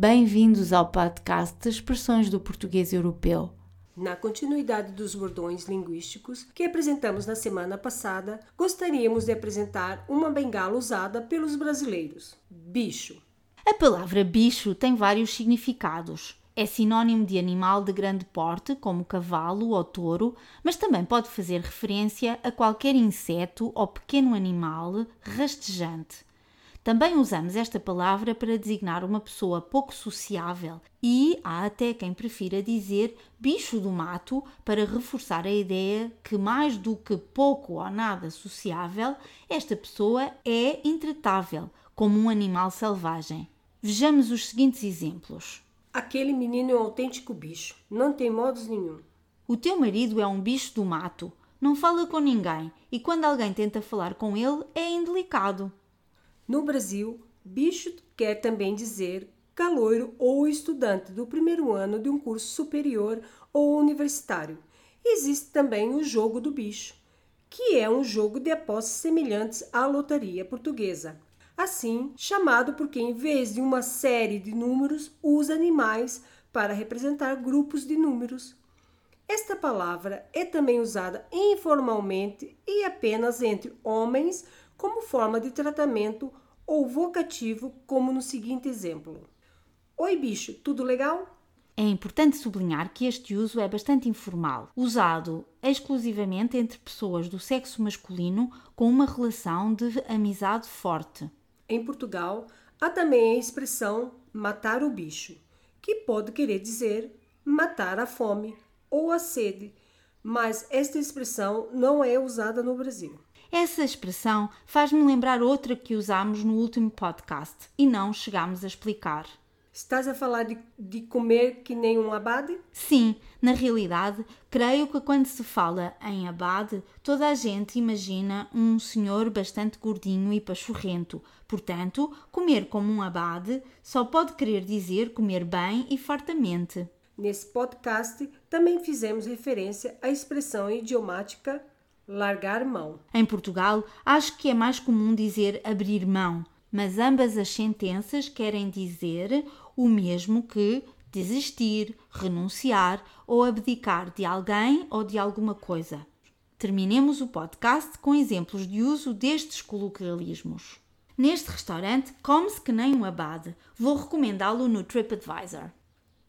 Bem-vindos ao podcast de Expressões do Português Europeu. Na continuidade dos bordões linguísticos que apresentamos na semana passada, gostaríamos de apresentar uma bengala usada pelos brasileiros: bicho. A palavra bicho tem vários significados. É sinônimo de animal de grande porte, como cavalo ou touro, mas também pode fazer referência a qualquer inseto ou pequeno animal rastejante. Também usamos esta palavra para designar uma pessoa pouco sociável e há até quem prefira dizer bicho do mato para reforçar a ideia que, mais do que pouco ou nada sociável, esta pessoa é intratável, como um animal selvagem. Vejamos os seguintes exemplos. Aquele menino é um autêntico bicho, não tem modos nenhum. O teu marido é um bicho do mato, não fala com ninguém e quando alguém tenta falar com ele é indelicado. No Brasil, bicho quer também dizer caloiro ou estudante do primeiro ano de um curso superior ou universitário. Existe também o jogo do bicho, que é um jogo de apostas semelhantes à lotaria portuguesa. Assim, chamado porque, em vez de uma série de números, usa animais para representar grupos de números. Esta palavra é também usada informalmente e apenas entre homens como forma de tratamento ou vocativo, como no seguinte exemplo: Oi, bicho, tudo legal? É importante sublinhar que este uso é bastante informal, usado exclusivamente entre pessoas do sexo masculino com uma relação de amizade forte. Em Portugal, há também a expressão matar o bicho, que pode querer dizer matar a fome ou a sede, mas esta expressão não é usada no Brasil. Essa expressão faz-me lembrar outra que usámos no último podcast e não chegámos a explicar. Estás a falar de, de, comer que nem um abade? Sim, na realidade, creio que quando se fala em abade, toda a gente imagina um senhor bastante gordinho e pachorrento. Portanto, comer como um abade só pode querer dizer comer bem e fartamente. Nesse podcast também fizemos referência à expressão idiomática largar mão. Em Portugal, acho que é mais comum dizer abrir mão, mas ambas as sentenças querem dizer o mesmo que desistir, renunciar ou abdicar de alguém ou de alguma coisa. Terminemos o podcast com exemplos de uso destes coloquialismos. Neste restaurante, come-se que nem um abade. Vou recomendá-lo no TripAdvisor.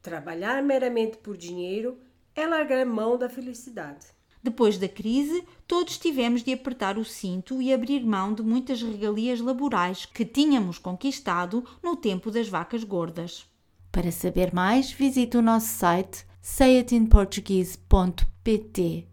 Trabalhar meramente por dinheiro é largar mão da felicidade. Depois da crise, todos tivemos de apertar o cinto e abrir mão de muitas regalias laborais que tínhamos conquistado no tempo das vacas gordas. Para saber mais, visite o nosso site sayitinportuguese.pt.